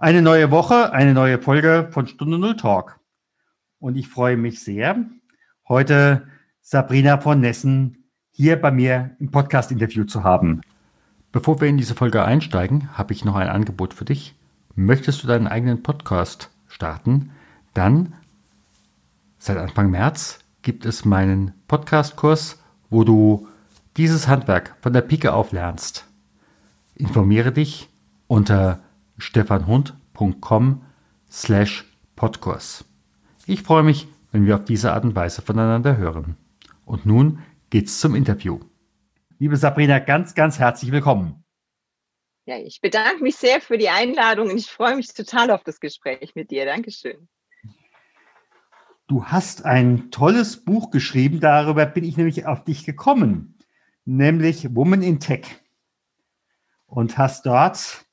Eine neue Woche, eine neue Folge von Stunde Null Talk. Und ich freue mich sehr, heute Sabrina von Nessen hier bei mir im Podcast-Interview zu haben. Bevor wir in diese Folge einsteigen, habe ich noch ein Angebot für dich. Möchtest du deinen eigenen Podcast starten? Dann, seit Anfang März, gibt es meinen Podcast-Kurs, wo du dieses Handwerk von der Pike auf lernst. Informiere dich unter stefanhund.com slash Podkurs. Ich freue mich, wenn wir auf diese Art und Weise voneinander hören. Und nun geht's zum Interview. Liebe Sabrina, ganz, ganz herzlich willkommen. Ja, ich bedanke mich sehr für die Einladung und ich freue mich total auf das Gespräch mit dir. Dankeschön. Du hast ein tolles Buch geschrieben, darüber bin ich nämlich auf dich gekommen, nämlich Woman in Tech. Und hast dort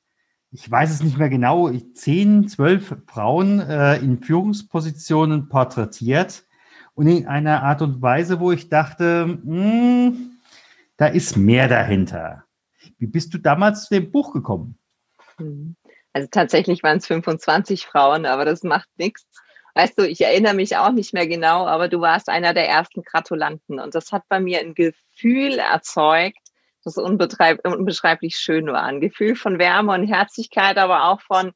ich weiß es nicht mehr genau, zehn, zwölf Frauen äh, in Führungspositionen porträtiert und in einer Art und Weise, wo ich dachte, hm, da ist mehr dahinter. Wie bist du damals zu dem Buch gekommen? Hm. Also tatsächlich waren es 25 Frauen, aber das macht nichts. Weißt du, ich erinnere mich auch nicht mehr genau, aber du warst einer der ersten Gratulanten und das hat bei mir ein Gefühl erzeugt, das unbeschreiblich schön war. Ein Gefühl von Wärme und Herzlichkeit, aber auch von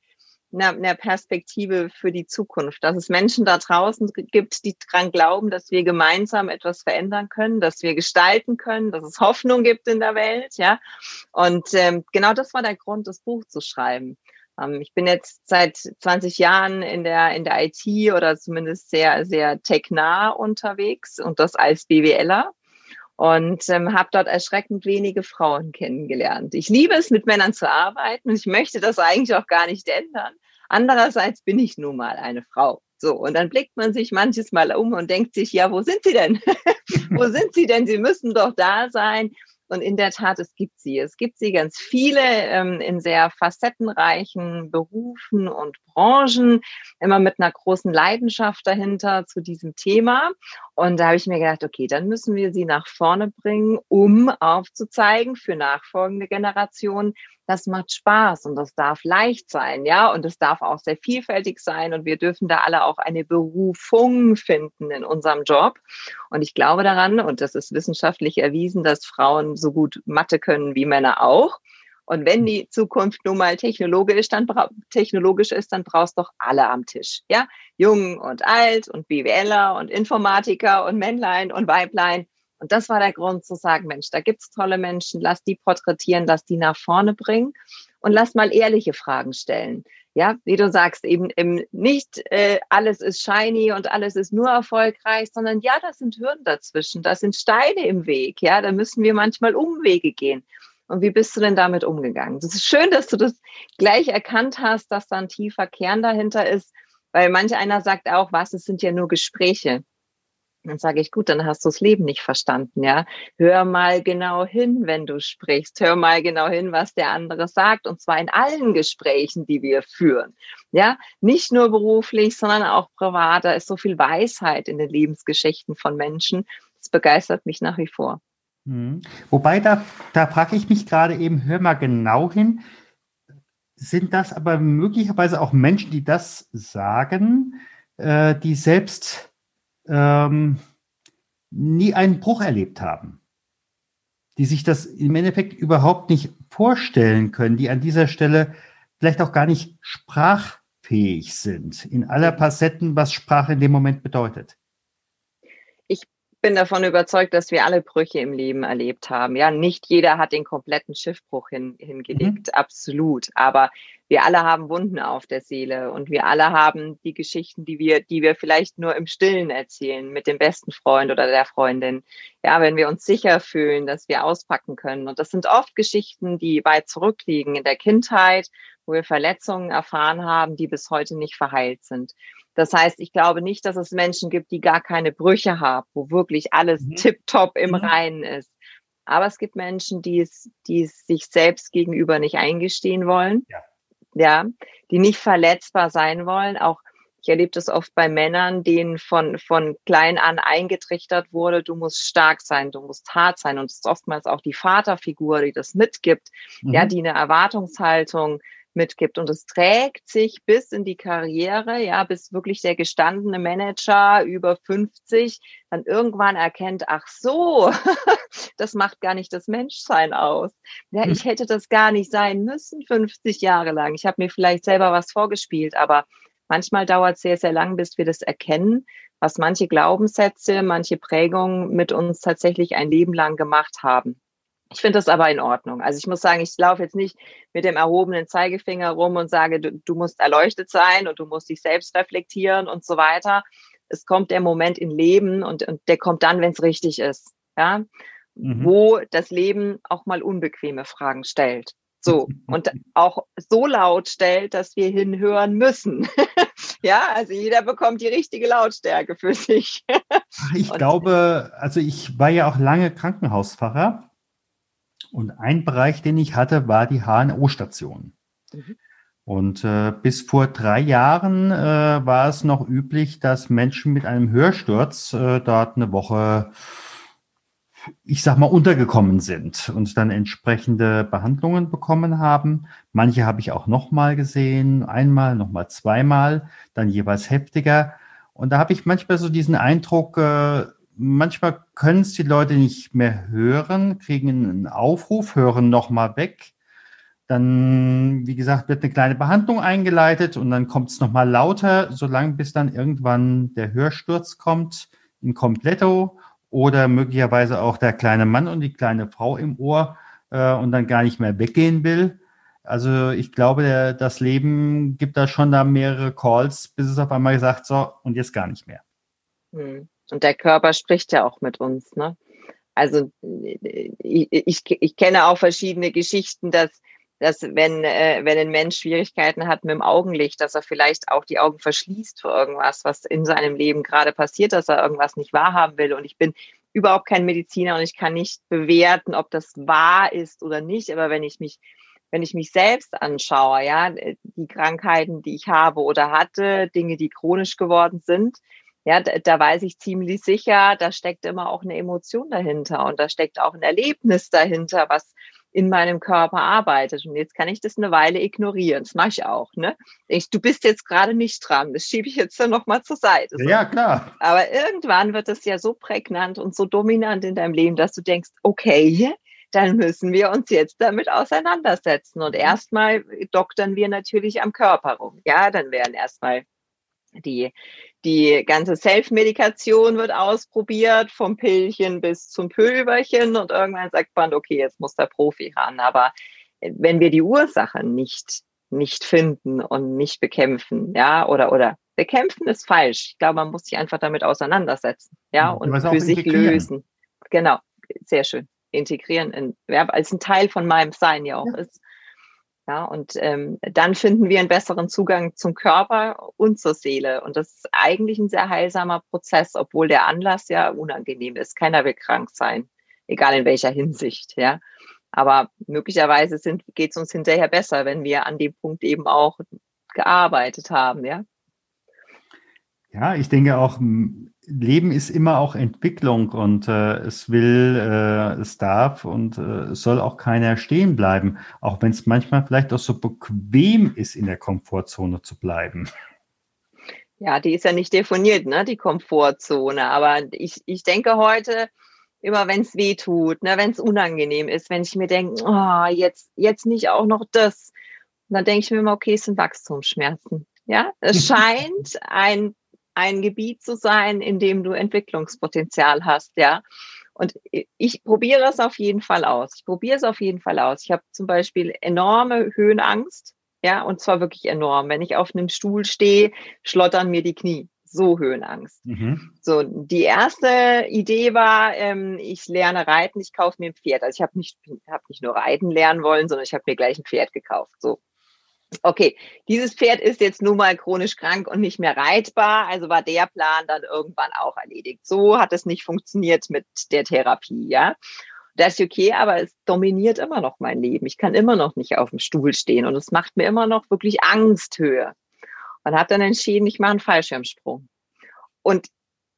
einer, Perspektive für die Zukunft. Dass es Menschen da draußen gibt, die daran glauben, dass wir gemeinsam etwas verändern können, dass wir gestalten können, dass es Hoffnung gibt in der Welt. Ja, und ähm, genau das war der Grund, das Buch zu schreiben ähm, ich bin jetzt seit 20 Jahren in der, in der IT oder zumindest sehr, sehr technah unterwegs und das als BWLer und ähm, habe dort erschreckend wenige Frauen kennengelernt. Ich liebe es, mit Männern zu arbeiten und ich möchte das eigentlich auch gar nicht ändern. Andererseits bin ich nun mal eine Frau. So, und dann blickt man sich manches Mal um und denkt sich, ja, wo sind sie denn? wo sind sie denn? Sie müssen doch da sein. Und in der Tat, es gibt sie. Es gibt sie ganz viele ähm, in sehr facettenreichen Berufen und Branchen, immer mit einer großen Leidenschaft dahinter zu diesem Thema. Und da habe ich mir gedacht, okay, dann müssen wir sie nach vorne bringen, um aufzuzeigen für nachfolgende Generationen, das macht Spaß und das darf leicht sein, ja, und es darf auch sehr vielfältig sein und wir dürfen da alle auch eine Berufung finden in unserem Job. Und ich glaube daran, und das ist wissenschaftlich erwiesen, dass Frauen so gut Mathe können wie Männer auch. Und wenn die Zukunft nun mal technologisch, dann technologisch ist, dann brauchst du doch alle am Tisch. Ja, jung und alt und BWLer und Informatiker und Männlein und Weiblein. Und das war der Grund zu sagen, Mensch, da gibt's tolle Menschen, lass die porträtieren, lass die nach vorne bringen und lass mal ehrliche Fragen stellen. Ja, wie du sagst, eben, eben nicht äh, alles ist shiny und alles ist nur erfolgreich, sondern ja, das sind Hürden dazwischen, das sind Steine im Weg, ja, da müssen wir manchmal Umwege gehen. Und wie bist du denn damit umgegangen? Das ist schön, dass du das gleich erkannt hast, dass da ein tiefer Kern dahinter ist, weil manch einer sagt auch, was, es sind ja nur Gespräche. Dann sage ich, gut, dann hast du das Leben nicht verstanden, ja. Hör mal genau hin, wenn du sprichst. Hör mal genau hin, was der andere sagt. Und zwar in allen Gesprächen, die wir führen. Ja, nicht nur beruflich, sondern auch privat. Da ist so viel Weisheit in den Lebensgeschichten von Menschen. Das begeistert mich nach wie vor. Mhm. Wobei, da, da frage ich mich gerade eben, hör mal genau hin. Sind das aber möglicherweise auch Menschen, die das sagen, äh, die selbst ähm, nie einen Bruch erlebt haben, die sich das im Endeffekt überhaupt nicht vorstellen können, die an dieser Stelle vielleicht auch gar nicht sprachfähig sind, in aller Facetten, was Sprache in dem Moment bedeutet bin davon überzeugt, dass wir alle Brüche im Leben erlebt haben. Ja, nicht jeder hat den kompletten Schiffbruch hin, hingelegt, mhm. absolut. Aber wir alle haben Wunden auf der Seele und wir alle haben die Geschichten, die wir, die wir vielleicht nur im Stillen erzählen mit dem besten Freund oder der Freundin. Ja, wenn wir uns sicher fühlen, dass wir auspacken können. Und das sind oft Geschichten, die weit zurückliegen in der Kindheit, wo wir Verletzungen erfahren haben, die bis heute nicht verheilt sind. Das heißt, ich glaube nicht, dass es Menschen gibt, die gar keine Brüche haben, wo wirklich alles mhm. tipptopp im mhm. Reinen ist. Aber es gibt Menschen, die es, die es sich selbst gegenüber nicht eingestehen wollen. Ja. ja, die nicht verletzbar sein wollen. Auch ich erlebe das oft bei Männern, denen von, von klein an eingetrichtert wurde, du musst stark sein, du musst hart sein. Und es ist oftmals auch die Vaterfigur, die das mitgibt, mhm. ja, die eine Erwartungshaltung mitgibt. Und es trägt sich bis in die Karriere, ja, bis wirklich der gestandene Manager über 50 dann irgendwann erkennt, ach so, das macht gar nicht das Menschsein aus. Ja, hm. ich hätte das gar nicht sein müssen 50 Jahre lang. Ich habe mir vielleicht selber was vorgespielt, aber manchmal dauert es sehr, sehr lang, bis wir das erkennen, was manche Glaubenssätze, manche Prägungen mit uns tatsächlich ein Leben lang gemacht haben. Ich finde das aber in Ordnung. Also ich muss sagen, ich laufe jetzt nicht mit dem erhobenen Zeigefinger rum und sage, du, du, musst erleuchtet sein und du musst dich selbst reflektieren und so weiter. Es kommt der Moment im Leben und, und der kommt dann, wenn es richtig ist. Ja, mhm. wo das Leben auch mal unbequeme Fragen stellt. So, und auch so laut stellt, dass wir hinhören müssen. ja, also jeder bekommt die richtige Lautstärke für sich. ich und glaube, also ich war ja auch lange Krankenhausfahrer und ein Bereich, den ich hatte, war die HNO-Station. Mhm. Und äh, bis vor drei Jahren äh, war es noch üblich, dass Menschen mit einem Hörsturz äh, dort eine Woche, ich sag mal, untergekommen sind und dann entsprechende Behandlungen bekommen haben. Manche habe ich auch nochmal gesehen, einmal, nochmal zweimal, dann jeweils heftiger. Und da habe ich manchmal so diesen Eindruck, äh, manchmal können es die Leute nicht mehr hören, kriegen einen Aufruf, hören nochmal weg. Dann, wie gesagt, wird eine kleine Behandlung eingeleitet und dann kommt es nochmal lauter, solange bis dann irgendwann der Hörsturz kommt in Kompletto oder möglicherweise auch der kleine Mann und die kleine Frau im Ohr äh, und dann gar nicht mehr weggehen will. Also ich glaube, der, das Leben gibt da schon da mehrere Calls, bis es auf einmal gesagt, so, und jetzt gar nicht mehr. Hm. Und der Körper spricht ja auch mit uns. Ne? Also ich, ich, ich kenne auch verschiedene Geschichten, dass, dass wenn, äh, wenn ein Mensch Schwierigkeiten hat mit dem Augenlicht, dass er vielleicht auch die Augen verschließt für irgendwas, was in seinem Leben gerade passiert, dass er irgendwas nicht wahrhaben will. Und ich bin überhaupt kein Mediziner und ich kann nicht bewerten, ob das wahr ist oder nicht. Aber wenn ich mich wenn ich mich selbst anschaue, ja, die Krankheiten, die ich habe oder hatte, Dinge, die chronisch geworden sind, ja, da, da weiß ich ziemlich sicher, da steckt immer auch eine Emotion dahinter und da steckt auch ein Erlebnis dahinter, was in meinem Körper arbeitet. Und jetzt kann ich das eine Weile ignorieren. Das mache ich auch. Ne? Ich, du bist jetzt gerade nicht dran. Das schiebe ich jetzt dann nochmal zur Seite. Ja, klar. Aber irgendwann wird es ja so prägnant und so dominant in deinem Leben, dass du denkst, okay, dann müssen wir uns jetzt damit auseinandersetzen. Und erstmal doktern wir natürlich am Körper rum. Ja, dann werden erstmal die, die ganze Self-Medikation wird ausprobiert, vom Pillchen bis zum Pülverchen und irgendwann sagt man, okay, jetzt muss der Profi ran. Aber wenn wir die Ursache nicht, nicht finden und nicht bekämpfen, ja, oder, oder bekämpfen ist falsch. Ich glaube, man muss sich einfach damit auseinandersetzen, ja, und für sich lösen. Genau, sehr schön. Integrieren in, ja, als ein Teil von meinem Sein ja auch ja. ist. Ja, und ähm, dann finden wir einen besseren Zugang zum Körper und zur Seele. Und das ist eigentlich ein sehr heilsamer Prozess, obwohl der Anlass ja unangenehm ist. Keiner will krank sein, egal in welcher Hinsicht. Ja, aber möglicherweise geht es uns hinterher besser, wenn wir an dem Punkt eben auch gearbeitet haben. Ja. Ja, ich denke auch, Leben ist immer auch Entwicklung und äh, es will, äh, es darf und äh, es soll auch keiner stehen bleiben, auch wenn es manchmal vielleicht auch so bequem ist, in der Komfortzone zu bleiben. Ja, die ist ja nicht definiert, ne, die Komfortzone. Aber ich, ich denke heute, immer wenn es weh tut, ne, wenn es unangenehm ist, wenn ich mir denke, oh, jetzt, jetzt nicht auch noch das, dann denke ich mir immer, okay, es sind Wachstumsschmerzen. Ja, es scheint ein ein Gebiet zu sein, in dem du Entwicklungspotenzial hast, ja. Und ich probiere es auf jeden Fall aus. Ich probiere es auf jeden Fall aus. Ich habe zum Beispiel enorme Höhenangst, ja, und zwar wirklich enorm. Wenn ich auf einem Stuhl stehe, schlottern mir die Knie. So Höhenangst. Mhm. So, die erste Idee war, ähm, ich lerne reiten, ich kaufe mir ein Pferd. Also ich habe nicht, hab nicht nur reiten lernen wollen, sondern ich habe mir gleich ein Pferd gekauft. So, okay, dieses Pferd ist jetzt nun mal chronisch krank und nicht mehr reitbar, also war der Plan dann irgendwann auch erledigt. So hat es nicht funktioniert mit der Therapie, ja. Das ist okay, aber es dominiert immer noch mein Leben. Ich kann immer noch nicht auf dem Stuhl stehen und es macht mir immer noch wirklich Angsthöhe. Und habe dann entschieden, ich mache einen Fallschirmsprung. Und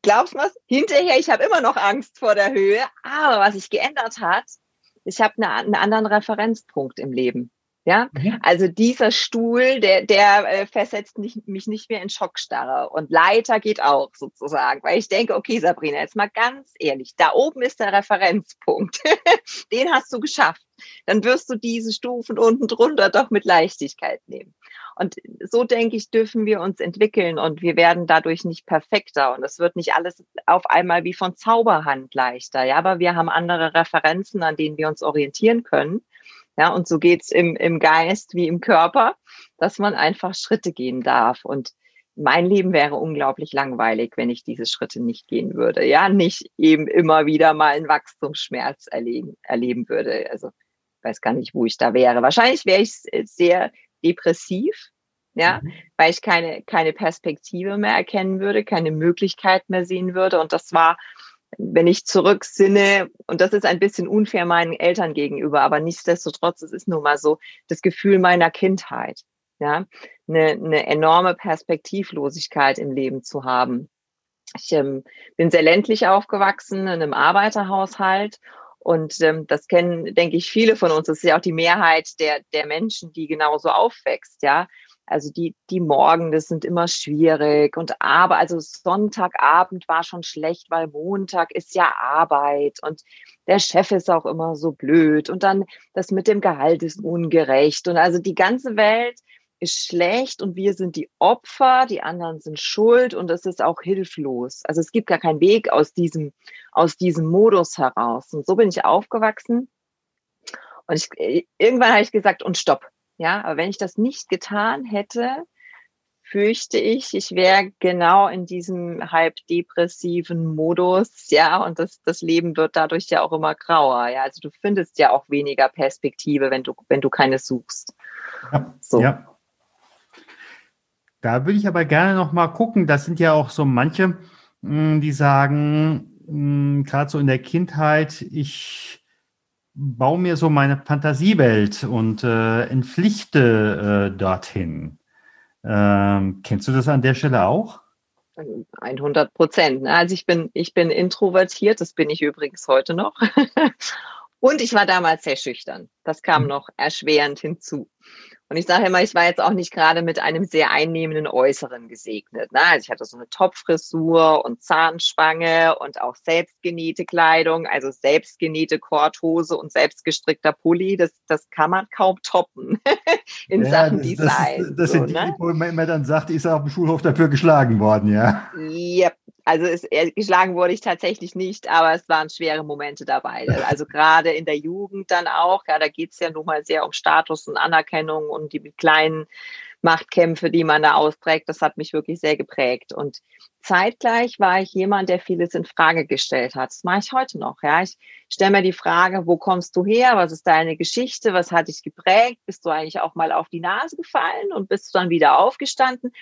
glaubst du was? Hinterher, ich habe immer noch Angst vor der Höhe, aber was sich geändert hat, ich habe eine, einen anderen Referenzpunkt im Leben. Ja, mhm. also dieser Stuhl, der, der äh, versetzt nicht, mich nicht mehr in Schockstarre. Und Leiter geht auch sozusagen, weil ich denke, okay, Sabrina, jetzt mal ganz ehrlich, da oben ist der Referenzpunkt. Den hast du geschafft. Dann wirst du diese Stufen unten drunter doch mit Leichtigkeit nehmen. Und so denke ich, dürfen wir uns entwickeln und wir werden dadurch nicht perfekter und es wird nicht alles auf einmal wie von Zauberhand leichter. Ja, aber wir haben andere Referenzen, an denen wir uns orientieren können. Ja, und so geht's im, im Geist wie im Körper, dass man einfach Schritte gehen darf. Und mein Leben wäre unglaublich langweilig, wenn ich diese Schritte nicht gehen würde. Ja, nicht eben immer wieder mal einen Wachstumsschmerz erleben, erleben würde. Also ich weiß gar nicht, wo ich da wäre. Wahrscheinlich wäre ich sehr depressiv, ja, mhm. weil ich keine, keine Perspektive mehr erkennen würde, keine Möglichkeit mehr sehen würde. Und das war wenn ich zurücksinne, und das ist ein bisschen unfair meinen Eltern gegenüber, aber nichtsdestotrotz, es ist nun mal so, das Gefühl meiner Kindheit, ja, eine, eine enorme Perspektivlosigkeit im Leben zu haben. Ich ähm, bin sehr ländlich aufgewachsen, in einem Arbeiterhaushalt und ähm, das kennen, denke ich, viele von uns. Das ist ja auch die Mehrheit der, der Menschen, die genauso aufwächst, ja. Also die, die Morgen, das sind immer schwierig. Und aber, also Sonntagabend war schon schlecht, weil Montag ist ja Arbeit und der Chef ist auch immer so blöd. Und dann das mit dem Gehalt ist ungerecht. Und also die ganze Welt ist schlecht und wir sind die Opfer, die anderen sind schuld und es ist auch hilflos. Also es gibt gar keinen Weg aus diesem, aus diesem Modus heraus. Und so bin ich aufgewachsen. Und ich, irgendwann habe ich gesagt, und stopp. Ja, aber wenn ich das nicht getan hätte, fürchte ich, ich wäre genau in diesem halb depressiven Modus, ja, und das, das Leben wird dadurch ja auch immer grauer, ja. Also du findest ja auch weniger Perspektive, wenn du, wenn du keine suchst. Ja, so. ja. Da würde ich aber gerne noch mal gucken. Das sind ja auch so manche, hm, die sagen, hm, gerade so in der Kindheit, ich baue mir so meine Fantasiewelt und äh, entpflichte äh, dorthin. Ähm, kennst du das an der Stelle auch? 100 Prozent. Also ich bin, ich bin introvertiert, das bin ich übrigens heute noch. und ich war damals sehr schüchtern. Das kam mhm. noch erschwerend hinzu. Und ich sage immer, ich war jetzt auch nicht gerade mit einem sehr einnehmenden Äußeren gesegnet. Ne? Also ich hatte so eine Topfrisur und Zahnspange und auch selbstgenähte Kleidung, also selbstgenähte Korthose und selbstgestrickter Pulli. Das, das kann man kaum toppen in ja, Sachen das, Design. Das, das so, sind die, ne? wo man immer dann sagt, ist er auf dem Schulhof dafür geschlagen worden, ja. Yep. Also es, geschlagen wurde ich tatsächlich nicht, aber es waren schwere Momente dabei. Also gerade in der Jugend dann auch, ja, da geht es ja nun mal sehr um Status und Anerkennung und die kleinen Machtkämpfe, die man da austrägt, das hat mich wirklich sehr geprägt. Und zeitgleich war ich jemand, der vieles in Frage gestellt hat. Das mache ich heute noch. Ja, ich stelle mir die Frage, wo kommst du her? Was ist deine Geschichte? Was hat dich geprägt? Bist du eigentlich auch mal auf die Nase gefallen und bist du dann wieder aufgestanden?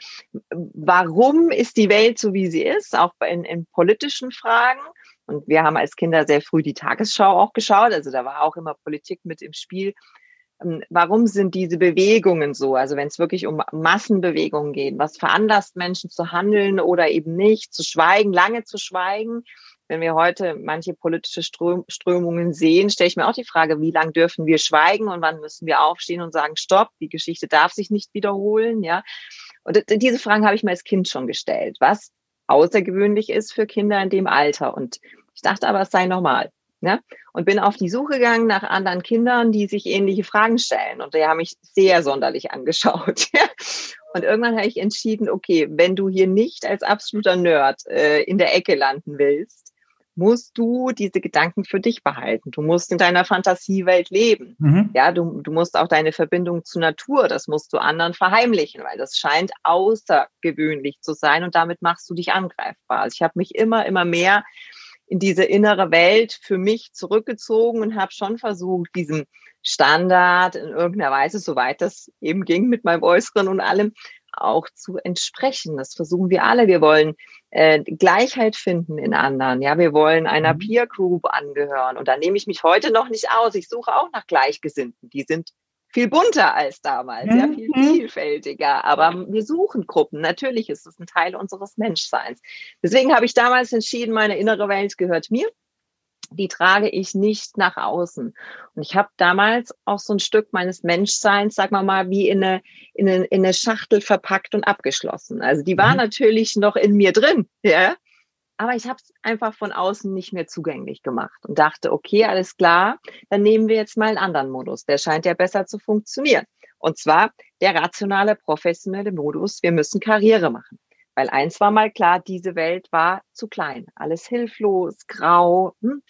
Warum ist die Welt so, wie sie ist? Auch in, in politischen Fragen. Und wir haben als Kinder sehr früh die Tagesschau auch geschaut. Also da war auch immer Politik mit im Spiel. Ähm, warum sind diese Bewegungen so? Also wenn es wirklich um Massenbewegungen geht, was veranlasst Menschen zu handeln oder eben nicht, zu schweigen, lange zu schweigen? Wenn wir heute manche politische Strömungen sehen, stelle ich mir auch die Frage, wie lange dürfen wir schweigen und wann müssen wir aufstehen und sagen, stopp, die Geschichte darf sich nicht wiederholen, ja? Und diese Fragen habe ich mir als Kind schon gestellt, was außergewöhnlich ist für Kinder in dem Alter. Und ich dachte aber, es sei normal. Ne? Und bin auf die Suche gegangen nach anderen Kindern, die sich ähnliche Fragen stellen. Und die haben mich sehr sonderlich angeschaut. und irgendwann habe ich entschieden, okay, wenn du hier nicht als absoluter Nerd äh, in der Ecke landen willst, musst du diese Gedanken für dich behalten. Du musst in deiner Fantasiewelt leben. Mhm. Ja, du, du musst auch deine Verbindung zur Natur, das musst du anderen verheimlichen, weil das scheint außergewöhnlich zu sein und damit machst du dich angreifbar. Also ich habe mich immer, immer mehr in diese innere Welt für mich zurückgezogen und habe schon versucht, diesem Standard in irgendeiner Weise, soweit das eben ging mit meinem Äußeren und allem, auch zu entsprechen. Das versuchen wir alle. Wir wollen äh, Gleichheit finden in anderen. Ja, wir wollen einer mhm. Peer Group angehören. Und da nehme ich mich heute noch nicht aus. Ich suche auch nach Gleichgesinnten. Die sind viel bunter als damals, mhm. ja, viel mhm. vielfältiger. Aber wir suchen Gruppen. Natürlich ist es ein Teil unseres Menschseins. Deswegen habe ich damals entschieden, meine innere Welt gehört mir. die trage ich nicht nach außen. Und ich habe damals auch so ein Stück meines Menschseins, sag mal mal, wie in eine, in eine, in eine Schachtel verpackt und abgeschlossen. Also die war mhm. natürlich noch in mir drin, ja. Aber ich habe es einfach von außen nicht mehr zugänglich gemacht und dachte, okay, alles klar, dann nehmen wir jetzt mal einen anderen Modus. Der scheint ja besser zu funktionieren. Und zwar der rationale, professionelle Modus. Wir müssen Karriere machen. Weil eins war mal klar, diese Welt war zu klein. Alles hilflos, grau. Hm?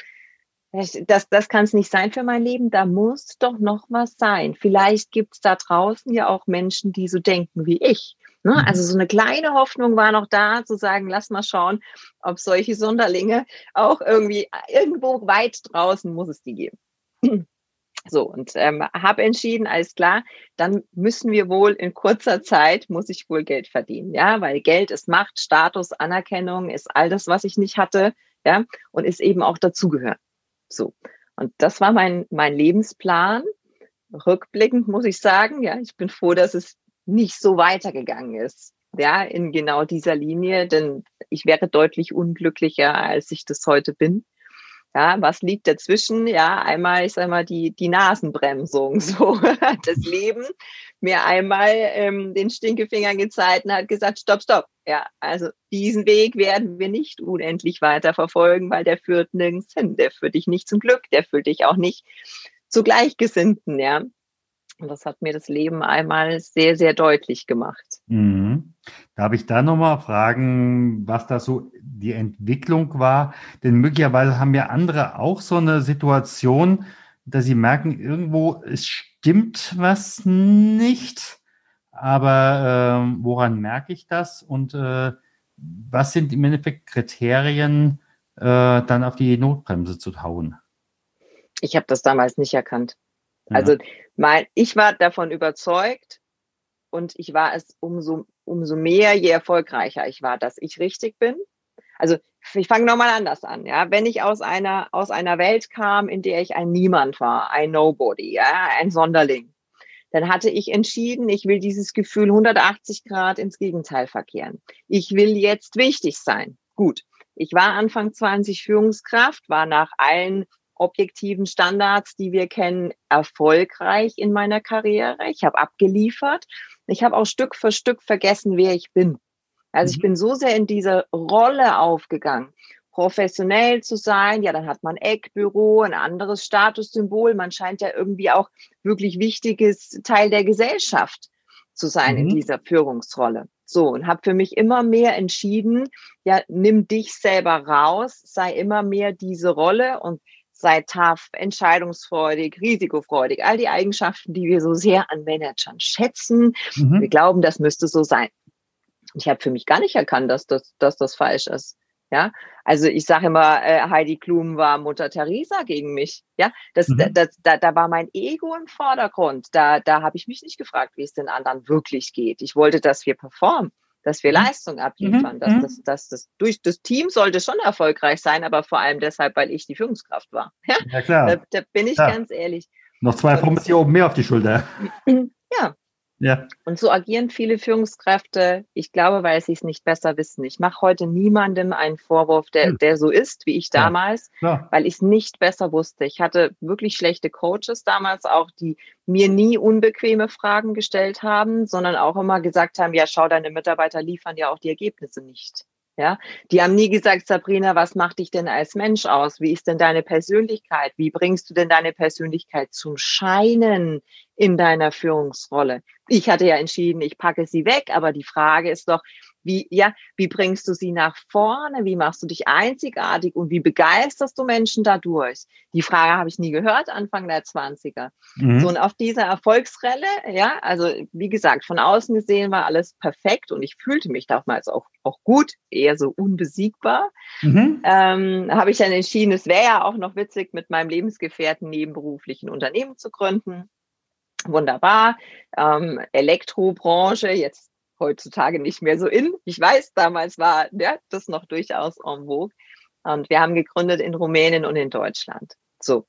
Das, das kann es nicht sein für mein Leben. Da muss doch noch was sein. Vielleicht gibt es da draußen ja auch Menschen, die so denken wie ich. Ne? Mhm. Also so eine kleine Hoffnung war noch da, zu sagen, lass mal schauen, ob solche Sonderlinge auch irgendwie irgendwo weit draußen muss es die geben. So, und ähm, habe entschieden, alles klar, dann müssen wir wohl in kurzer Zeit, muss ich wohl Geld verdienen, ja, weil Geld ist Macht, Status, Anerkennung, ist all das, was ich nicht hatte, ja, und ist eben auch dazugehören. So. Und das war mein, mein Lebensplan. Rückblickend muss ich sagen, ja, ich bin froh, dass es nicht so weitergegangen ist. Ja, in genau dieser Linie, denn ich wäre deutlich unglücklicher, als ich das heute bin. Ja, was liegt dazwischen? Ja, einmal, ich sag mal, die, die Nasenbremsung, so das Leben mir einmal ähm, den Stinkefinger gezeigt und hat gesagt, stopp, stopp. Ja, also diesen Weg werden wir nicht unendlich weiter verfolgen, weil der führt nirgends hin. Der führt dich nicht zum Glück, der führt dich auch nicht zu Gleichgesinnten, ja. Und das hat mir das Leben einmal sehr, sehr deutlich gemacht. Mhm. Darf ich da nochmal fragen, was da so die Entwicklung war? Denn möglicherweise haben ja andere auch so eine Situation, dass sie merken, irgendwo es stimmt was nicht. Aber äh, woran merke ich das? Und äh, was sind im Endeffekt Kriterien, äh, dann auf die Notbremse zu hauen? Ich habe das damals nicht erkannt. Also mein, ich war davon überzeugt und ich war es umso, umso mehr, je erfolgreicher ich war, dass ich richtig bin. Also ich fange nochmal anders an, ja. Wenn ich aus einer, aus einer Welt kam, in der ich ein Niemand war, ein Nobody, ja, ein Sonderling, dann hatte ich entschieden, ich will dieses Gefühl 180 Grad ins Gegenteil verkehren. Ich will jetzt wichtig sein. Gut. Ich war Anfang 20 Führungskraft, war nach allen objektiven Standards, die wir kennen, erfolgreich in meiner Karriere. Ich habe abgeliefert. Ich habe auch Stück für Stück vergessen, wer ich bin. Also ich mhm. bin so sehr in diese Rolle aufgegangen, professionell zu sein. Ja, dann hat man Eckbüro, ein anderes Statussymbol. Man scheint ja irgendwie auch wirklich wichtiges Teil der Gesellschaft zu sein mhm. in dieser Führungsrolle. So, und habe für mich immer mehr entschieden, ja, nimm dich selber raus, sei immer mehr diese Rolle und sei tough, entscheidungsfreudig, risikofreudig, all die Eigenschaften, die wir so sehr an Managern schätzen. Mhm. Wir glauben, das müsste so sein. Ich habe für mich gar nicht erkannt, dass das, dass das falsch ist. Ja, also ich sage immer, äh, Heidi Klum war Mutter Teresa gegen mich. Ja, das, mhm. das, da, da war mein Ego im Vordergrund. Da, da habe ich mich nicht gefragt, wie es den anderen wirklich geht. Ich wollte, dass wir performen dass wir mhm. Leistung abliefern, mhm. dass, mhm. das, dass das durch das Team sollte schon erfolgreich sein, aber vor allem deshalb, weil ich die Führungskraft war. Ja, ja klar. Da, da bin ich klar. ganz ehrlich. Noch zwei Punkte hier oben mehr auf die Schulter. Ja, ja. Und so agieren viele Führungskräfte, ich glaube, weil sie es nicht besser wissen. Ich mache heute niemandem einen Vorwurf, der, hm. der so ist wie ich damals, ja. Ja. weil ich es nicht besser wusste. Ich hatte wirklich schlechte Coaches damals auch, die mir nie unbequeme Fragen gestellt haben, sondern auch immer gesagt haben, ja, schau, deine Mitarbeiter liefern ja auch die Ergebnisse nicht. Ja, die haben nie gesagt, Sabrina, was macht dich denn als Mensch aus? Wie ist denn deine Persönlichkeit? Wie bringst du denn deine Persönlichkeit zum Scheinen in deiner Führungsrolle? Ich hatte ja entschieden, ich packe sie weg, aber die Frage ist doch, wie, ja, wie bringst du sie nach vorne? Wie machst du dich einzigartig und wie begeisterst du Menschen dadurch? Die Frage habe ich nie gehört, Anfang der 20er. Mhm. So, und auf dieser Erfolgsrelle, ja, also wie gesagt, von außen gesehen war alles perfekt und ich fühlte mich damals auch, auch gut, eher so unbesiegbar. Mhm. Ähm, habe ich dann entschieden, es wäre ja auch noch witzig, mit meinem Lebensgefährten nebenberuflichen Unternehmen zu gründen. Wunderbar. Ähm, Elektrobranche, jetzt heutzutage nicht mehr so in. Ich weiß, damals war ja, das noch durchaus en vogue. Und wir haben gegründet in Rumänien und in Deutschland. So.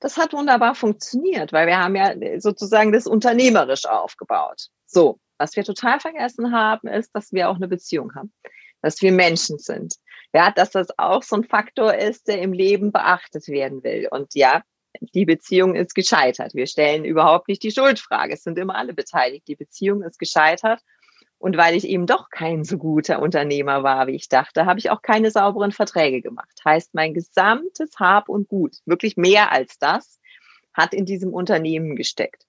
Das hat wunderbar funktioniert, weil wir haben ja sozusagen das unternehmerisch aufgebaut. So. Was wir total vergessen haben, ist, dass wir auch eine Beziehung haben. dass wir Menschen sind. Ja, dass das auch so ein Faktor ist, der im Leben beachtet werden will. Und ja, die Beziehung ist gescheitert. Wir stellen überhaupt nicht die Schuldfrage. Es sind immer alle beteiligt. Die Beziehung ist gescheitert. Und weil ich eben doch kein so guter Unternehmer war, wie ich dachte, habe ich auch keine sauberen Verträge gemacht. Heißt, mein gesamtes Hab und Gut, wirklich mehr als das, hat in diesem Unternehmen gesteckt.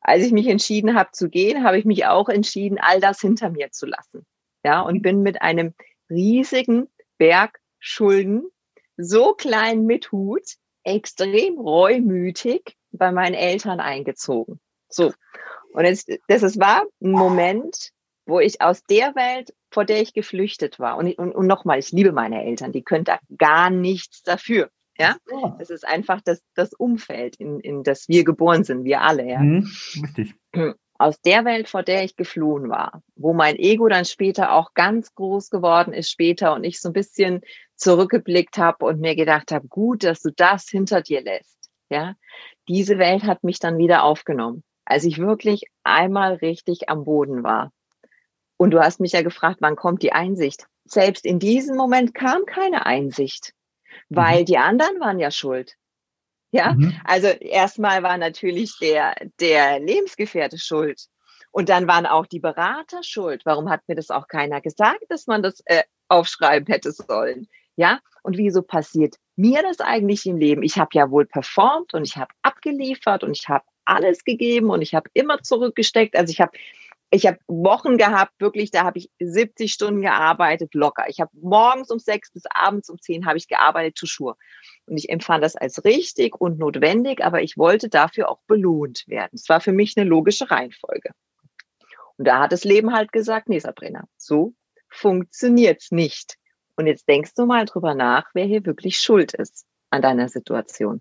Als ich mich entschieden habe zu gehen, habe ich mich auch entschieden, all das hinter mir zu lassen. Ja, und bin mit einem riesigen Berg Schulden, so klein mit Hut, extrem reumütig bei meinen Eltern eingezogen. So. Und jetzt, das war ein Moment, wo ich aus der Welt, vor der ich geflüchtet war, und, und, und nochmal, ich liebe meine Eltern, die können da gar nichts dafür. Ja, es ist einfach das, das Umfeld, in, in das wir geboren sind, wir alle. Ja, mhm, richtig. Aus der Welt, vor der ich geflohen war, wo mein Ego dann später auch ganz groß geworden ist später und ich so ein bisschen zurückgeblickt habe und mir gedacht habe, gut, dass du das hinter dir lässt. Ja, diese Welt hat mich dann wieder aufgenommen, als ich wirklich einmal richtig am Boden war. Und du hast mich ja gefragt, wann kommt die Einsicht? Selbst in diesem Moment kam keine Einsicht weil mhm. die anderen waren ja schuld. Ja, mhm. also erstmal war natürlich der, der Lebensgefährte schuld. Und dann waren auch die Berater schuld. Warum hat mir das auch keiner gesagt, dass man das äh, aufschreiben hätte sollen? Ja, und wieso passiert mir das eigentlich im Leben? Ich habe ja wohl performt und ich habe abgeliefert und ich habe alles gegeben und ich habe immer zurückgesteckt. Also ich habe ich habe Wochen gehabt, wirklich, da habe ich 70 Stunden gearbeitet, locker. Ich habe morgens um sechs bis abends um zehn habe ich gearbeitet, toujours. Und ich empfand das als richtig und notwendig, aber ich wollte dafür auch belohnt werden. Es war für mich eine logische Reihenfolge. Und da hat das Leben halt gesagt, nee, Sabrina, so funktioniert's nicht. Und jetzt denkst du mal drüber nach, wer hier wirklich schuld ist an deiner Situation.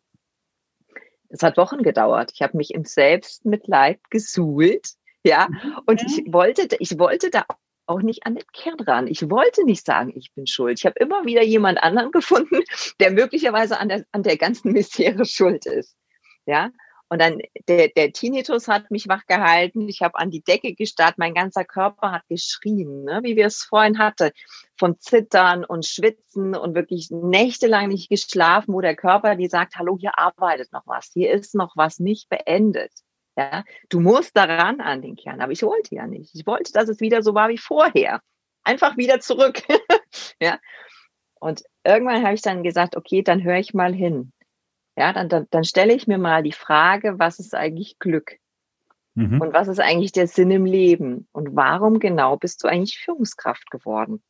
Es hat Wochen gedauert. Ich habe mich im Selbstmitleid gesuhlt ja, mhm. und ich wollte, ich wollte da auch nicht an den Kern ran. Ich wollte nicht sagen, ich bin schuld. Ich habe immer wieder jemand anderen gefunden, der möglicherweise an der, an der ganzen Misere schuld ist. Ja, und dann der, der Tinnitus hat mich wach gehalten. Ich habe an die Decke gestarrt. Mein ganzer Körper hat geschrien, ne? wie wir es vorhin hatten. Von Zittern und Schwitzen und wirklich nächtelang nicht geschlafen, wo der Körper die sagt, hallo, hier arbeitet noch was. Hier ist noch was nicht beendet. Ja, du musst daran an den Kern, aber ich wollte ja nicht. Ich wollte, dass es wieder so war wie vorher. Einfach wieder zurück. ja. Und irgendwann habe ich dann gesagt, okay, dann höre ich mal hin. Ja, dann, dann, dann stelle ich mir mal die Frage, was ist eigentlich Glück? Mhm. Und was ist eigentlich der Sinn im Leben? Und warum genau bist du eigentlich Führungskraft geworden?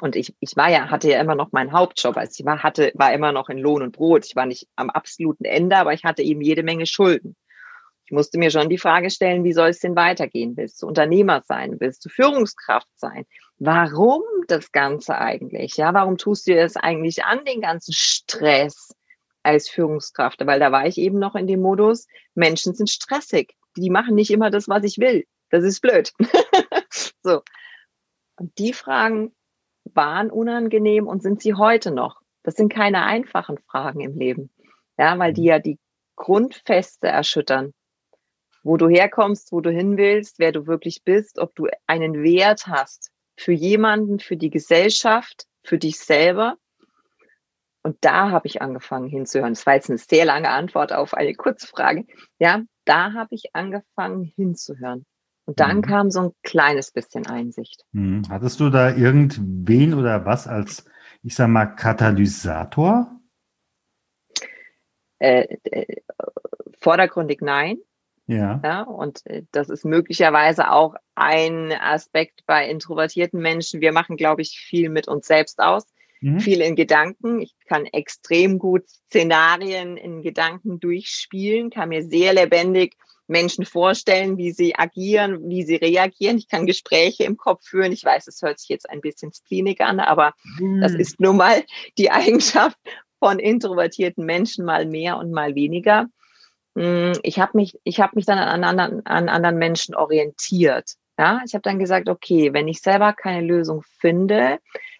Und ich, ich war ja, hatte ja immer noch meinen Hauptjob. Also ich war, hatte, war immer noch in Lohn und Brot. Ich war nicht am absoluten Ende, aber ich hatte eben jede Menge Schulden. Ich musste mir schon die Frage stellen, wie soll es denn weitergehen? Willst du Unternehmer sein? Willst du Führungskraft sein? Warum das Ganze eigentlich? Ja, warum tust du das eigentlich an, den ganzen Stress als Führungskraft? Weil da war ich eben noch in dem Modus, Menschen sind stressig. Die machen nicht immer das, was ich will. Das ist blöd. so. Und die Fragen waren unangenehm und sind sie heute noch. Das sind keine einfachen Fragen im Leben. Ja, weil die ja die Grundfeste erschüttern wo du herkommst, wo du hin willst, wer du wirklich bist, ob du einen Wert hast für jemanden, für die Gesellschaft, für dich selber. Und da habe ich angefangen hinzuhören. Das war jetzt eine sehr lange Antwort auf eine Kurzfrage. Ja, da habe ich angefangen hinzuhören. Und dann mhm. kam so ein kleines bisschen Einsicht. Mhm. Hattest du da irgendwen oder was als, ich sag mal, Katalysator? Äh, äh, vordergründig nein. Ja. ja. Und äh, das ist möglicherweise auch ein Aspekt bei introvertierten Menschen. Wir machen, glaube ich, viel mit uns selbst aus, mhm. viel in Gedanken. Ich kann extrem gut Szenarien in Gedanken durchspielen, kann mir sehr lebendig Menschen vorstellen, wie sie agieren, wie sie reagieren. Ich kann Gespräche im Kopf führen. Ich weiß, es hört sich jetzt ein bisschen splinig an, aber mhm. das ist nun mal die Eigenschaft von introvertierten Menschen mal mehr und mal weniger. Hm, ich habe mich, ich habe mich dann an anderen, an anderen Menschen orientiert. Ja, ich habe dann gesagt, okay, wenn ich selber keine Lösung finde,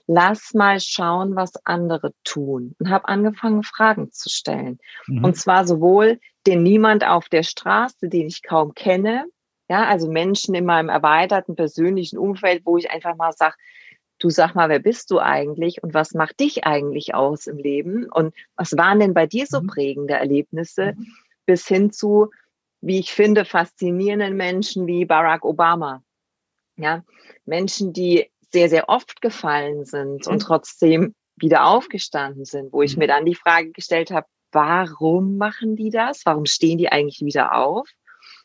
lass mal schauen, was andere tun. Und habe angefangen, Fragen zu stellen. Mhm. Und zwar sowohl den Niemand auf der Straße, den ich kaum kenne, ja, also Menschen in meinem erweiterten persönlichen Umfeld, wo ich einfach mal sage, du sag mal, wer bist du eigentlich und was macht dich eigentlich aus im Leben und was waren denn bei dir so mhm. prägende Erlebnisse mhm. Bis hin zu, wie ich finde, faszinierenden Menschen wie Barack Obama. Ja, Menschen, die sehr, sehr oft gefallen sind und mhm. trotzdem wieder aufgestanden sind, wo ich mir dann die Frage gestellt habe, warum machen die das? Warum stehen die eigentlich wieder auf?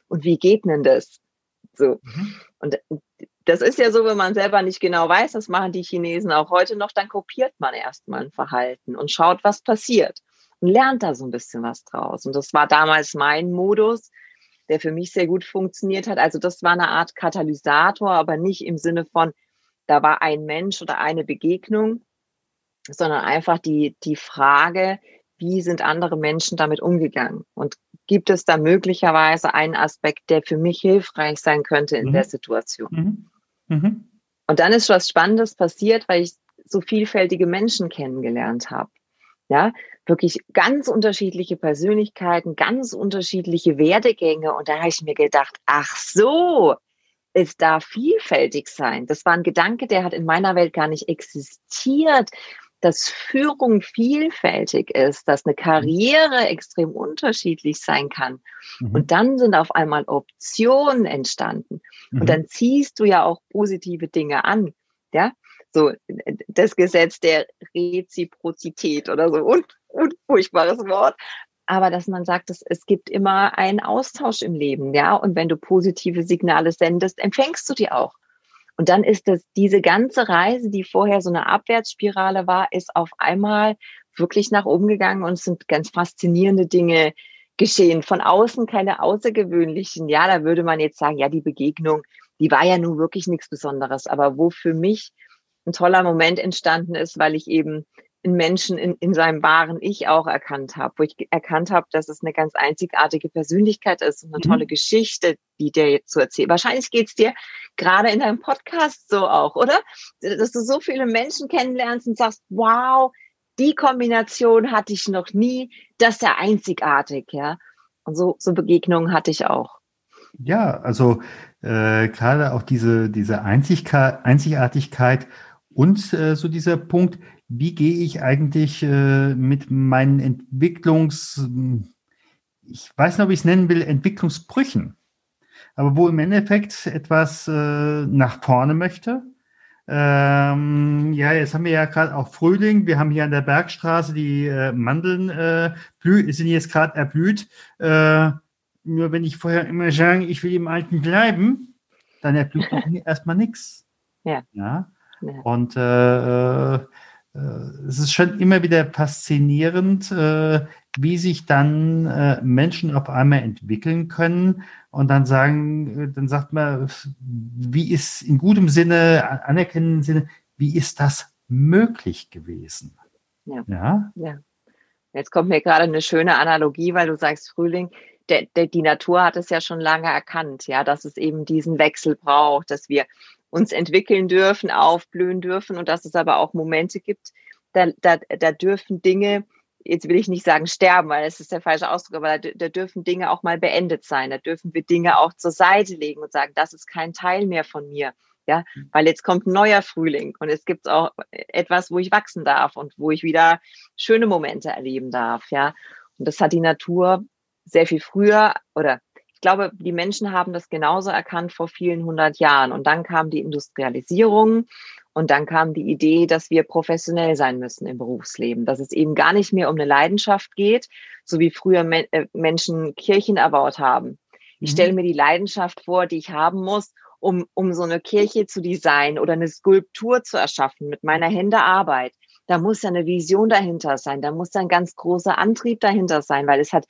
Und wie geht denn das? So. Mhm. Und das ist ja so, wenn man selber nicht genau weiß, das machen die Chinesen auch heute noch, dann kopiert man erstmal ein Verhalten und schaut, was passiert und lernt da so ein bisschen was draus. Und das war damals mein Modus, der für mich sehr gut funktioniert hat. Also das war eine Art Katalysator, aber nicht im Sinne von, da war ein Mensch oder eine Begegnung, sondern einfach die, die Frage, wie sind andere Menschen damit umgegangen? Und gibt es da möglicherweise einen Aspekt, der für mich hilfreich sein könnte in mhm. der Situation? Mhm. Mhm. Und dann ist was Spannendes passiert, weil ich so vielfältige Menschen kennengelernt habe. Ja, wirklich ganz unterschiedliche Persönlichkeiten, ganz unterschiedliche Werdegänge. Und da habe ich mir gedacht, ach so, es darf vielfältig sein. Das war ein Gedanke, der hat in meiner Welt gar nicht existiert dass Führung vielfältig ist, dass eine Karriere extrem unterschiedlich sein kann. Mhm. Und dann sind auf einmal Optionen entstanden. Mhm. Und dann ziehst du ja auch positive Dinge an. Ja, so das Gesetz der Reziprozität oder so. Und, und furchtbares Wort. Aber dass man sagt, dass es gibt immer einen Austausch im Leben, ja. Und wenn du positive Signale sendest, empfängst du die auch. Und dann ist das, diese ganze Reise, die vorher so eine Abwärtsspirale war, ist auf einmal wirklich nach oben gegangen und es sind ganz faszinierende Dinge geschehen. Von außen keine außergewöhnlichen. Ja, da würde man jetzt sagen, ja, die Begegnung, die war ja nun wirklich nichts Besonderes. Aber wo für mich ein toller Moment entstanden ist, weil ich eben in Menschen in, in seinem wahren Ich auch erkannt habe, wo ich erkannt habe, dass es eine ganz einzigartige Persönlichkeit ist und eine mhm. tolle Geschichte, die der jetzt zu erzählen. Wahrscheinlich geht's dir gerade in deinem Podcast so auch, oder? Dass du so viele Menschen kennenlernst und sagst, wow, die Kombination hatte ich noch nie, das ist ja einzigartig, ja. Und so, so Begegnungen hatte ich auch. Ja, also äh, gerade auch diese, diese Einzigartigkeit und äh, so dieser Punkt, wie gehe ich eigentlich äh, mit meinen Entwicklungs, ich weiß nicht, ob ich es nennen will, Entwicklungsbrüchen, aber wo im Endeffekt etwas äh, nach vorne möchte. Ähm, ja, jetzt haben wir ja gerade auch Frühling. Wir haben hier an der Bergstraße die äh, Mandeln äh, sind jetzt gerade erblüht. Äh, nur wenn ich vorher immer sage, ich will im Alten bleiben, dann erblüht erstmal nichts. Ja. ja. Und äh äh, es ist schon immer wieder faszinierend, äh, wie sich dann äh, Menschen auf einmal entwickeln können und dann sagen, dann sagt man, wie ist in gutem Sinne, anerkennenden Sinne, wie ist das möglich gewesen? Ja. ja. ja. Jetzt kommt mir gerade eine schöne Analogie, weil du sagst Frühling. Der, der, die Natur hat es ja schon lange erkannt, ja, dass es eben diesen Wechsel braucht, dass wir uns entwickeln dürfen, aufblühen dürfen und dass es aber auch Momente gibt, da, da, da dürfen Dinge, jetzt will ich nicht sagen sterben, weil es ist der falsche Ausdruck, aber da, da dürfen Dinge auch mal beendet sein. Da dürfen wir Dinge auch zur Seite legen und sagen, das ist kein Teil mehr von mir. Ja, mhm. weil jetzt kommt ein neuer Frühling und es gibt auch etwas, wo ich wachsen darf und wo ich wieder schöne Momente erleben darf. Ja, und das hat die Natur sehr viel früher oder glaube, die Menschen haben das genauso erkannt vor vielen hundert Jahren. Und dann kam die Industrialisierung und dann kam die Idee, dass wir professionell sein müssen im Berufsleben, dass es eben gar nicht mehr um eine Leidenschaft geht, so wie früher äh, Menschen Kirchen erbaut haben. Ich mhm. stelle mir die Leidenschaft vor, die ich haben muss, um, um so eine Kirche zu designen oder eine Skulptur zu erschaffen mit meiner Hände Arbeit. Da muss ja eine Vision dahinter sein, da muss ein ganz großer Antrieb dahinter sein, weil es hat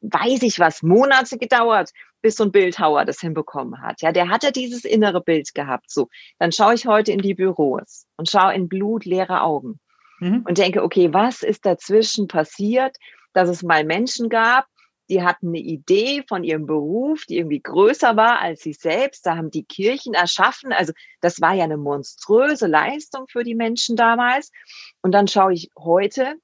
weiß ich was, Monate gedauert, bis so ein Bildhauer das hinbekommen hat. Ja, der hatte dieses innere Bild gehabt. So, dann schaue ich heute in die Büros und schaue in blutleere Augen mhm. und denke, okay, was ist dazwischen passiert, dass es mal Menschen gab, die hatten eine Idee von ihrem Beruf, die irgendwie größer war als sie selbst. Da haben die Kirchen erschaffen. Also das war ja eine monströse Leistung für die Menschen damals. Und dann schaue ich heute,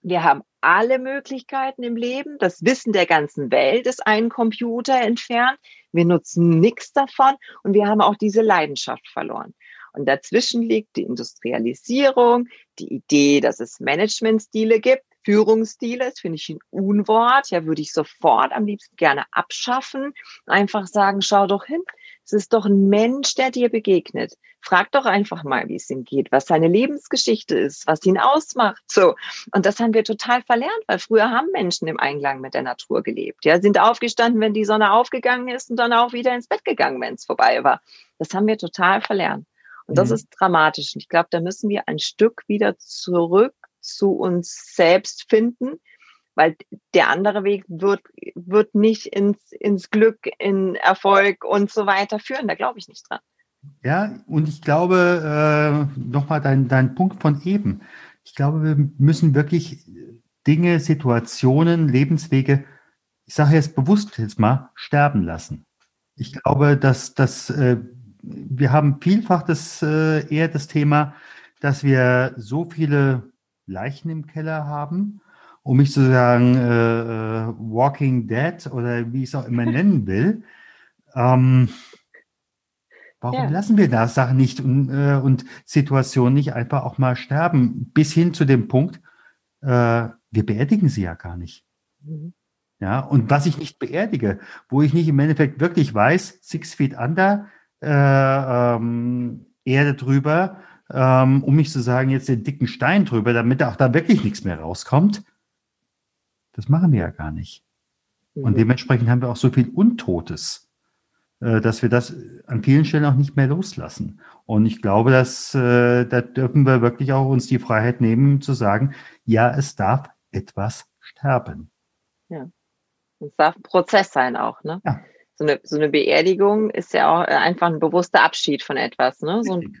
wir haben alle Möglichkeiten im Leben. Das Wissen der ganzen Welt ist ein Computer entfernt. Wir nutzen nichts davon und wir haben auch diese Leidenschaft verloren. Und dazwischen liegt die Industrialisierung, die Idee, dass es Managementstile gibt, Führungsstile, das finde ich ein Unwort, ja, würde ich sofort am liebsten gerne abschaffen. Einfach sagen, schau doch hin, es ist doch ein Mensch, der dir begegnet. Frag doch einfach mal, wie es ihm geht, was seine Lebensgeschichte ist, was ihn ausmacht. So. Und das haben wir total verlernt, weil früher haben Menschen im Einklang mit der Natur gelebt. Ja, sind aufgestanden, wenn die Sonne aufgegangen ist und dann auch wieder ins Bett gegangen, wenn es vorbei war. Das haben wir total verlernt. Und das mhm. ist dramatisch. Und ich glaube, da müssen wir ein Stück wieder zurück zu uns selbst finden, weil der andere Weg wird, wird nicht ins, ins Glück, in Erfolg und so weiter führen. Da glaube ich nicht dran. Ja, und ich glaube, äh, nochmal dein, dein Punkt von eben. Ich glaube, wir müssen wirklich Dinge, Situationen, Lebenswege, ich sage jetzt bewusst jetzt mal, sterben lassen. Ich glaube, dass, dass äh, wir haben vielfach das, äh, eher das Thema, dass wir so viele Leichen im Keller haben, um mich zu sagen, äh, äh, Walking Dead oder wie ich es auch immer nennen will. Ähm, warum ja. lassen wir da Sachen nicht und, äh, und, Situationen nicht einfach auch mal sterben? Bis hin zu dem Punkt, äh, wir beerdigen sie ja gar nicht. Mhm. Ja, und was ich nicht beerdige, wo ich nicht im Endeffekt wirklich weiß, six feet under, äh, ähm, Erde drüber, ähm, um nicht zu sagen, jetzt den dicken Stein drüber, damit auch da wirklich nichts mehr rauskommt. Das machen wir ja gar nicht. Mhm. Und dementsprechend haben wir auch so viel Untotes, äh, dass wir das an vielen Stellen auch nicht mehr loslassen. Und ich glaube, dass äh, da dürfen wir wirklich auch uns die Freiheit nehmen, zu sagen, ja, es darf etwas sterben. Ja. Es darf ein Prozess sein auch, ne? Ja. So eine, so eine Beerdigung ist ja auch einfach ein bewusster Abschied von etwas, ne? So ein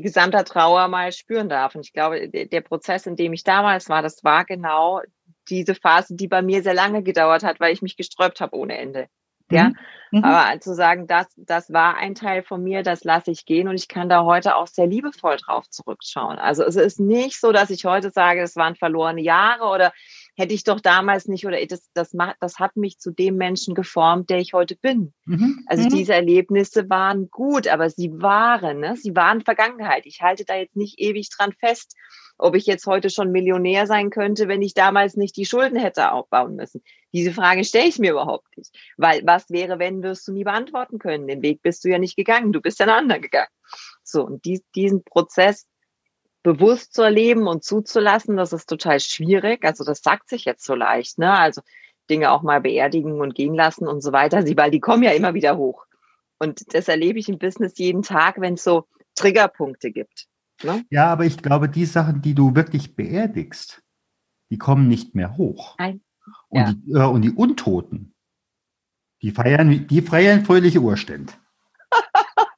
die gesamte Trauer mal spüren darf. Und ich glaube, der Prozess, in dem ich damals war, das war genau diese Phase, die bei mir sehr lange gedauert hat, weil ich mich gesträubt habe ohne Ende. Ja, mhm. aber zu sagen, das, das war ein Teil von mir, das lasse ich gehen und ich kann da heute auch sehr liebevoll drauf zurückschauen. Also es ist nicht so, dass ich heute sage, es waren verlorene Jahre oder hätte ich doch damals nicht oder das, das, das hat mich zu dem Menschen geformt, der ich heute bin. Mhm. Also mhm. diese Erlebnisse waren gut, aber sie waren, ne? sie waren Vergangenheit. Ich halte da jetzt nicht ewig dran fest, ob ich jetzt heute schon Millionär sein könnte, wenn ich damals nicht die Schulden hätte aufbauen müssen. Diese Frage stelle ich mir überhaupt nicht. Weil was wäre, wenn, wirst du nie beantworten können. Den Weg bist du ja nicht gegangen. Du bist ja einen anderen gegangen. So, und die, diesen Prozess bewusst zu erleben und zuzulassen, das ist total schwierig. Also das sagt sich jetzt so leicht, ne? Also Dinge auch mal beerdigen und gehen lassen und so weiter, sie, weil die kommen ja immer wieder hoch. Und das erlebe ich im Business jeden Tag, wenn es so Triggerpunkte gibt. Ne? Ja, aber ich glaube, die Sachen, die du wirklich beerdigst, die kommen nicht mehr hoch. Nein. Und, ja. die, äh, und die Untoten, die feiern, die feiern fröhliche Urstände.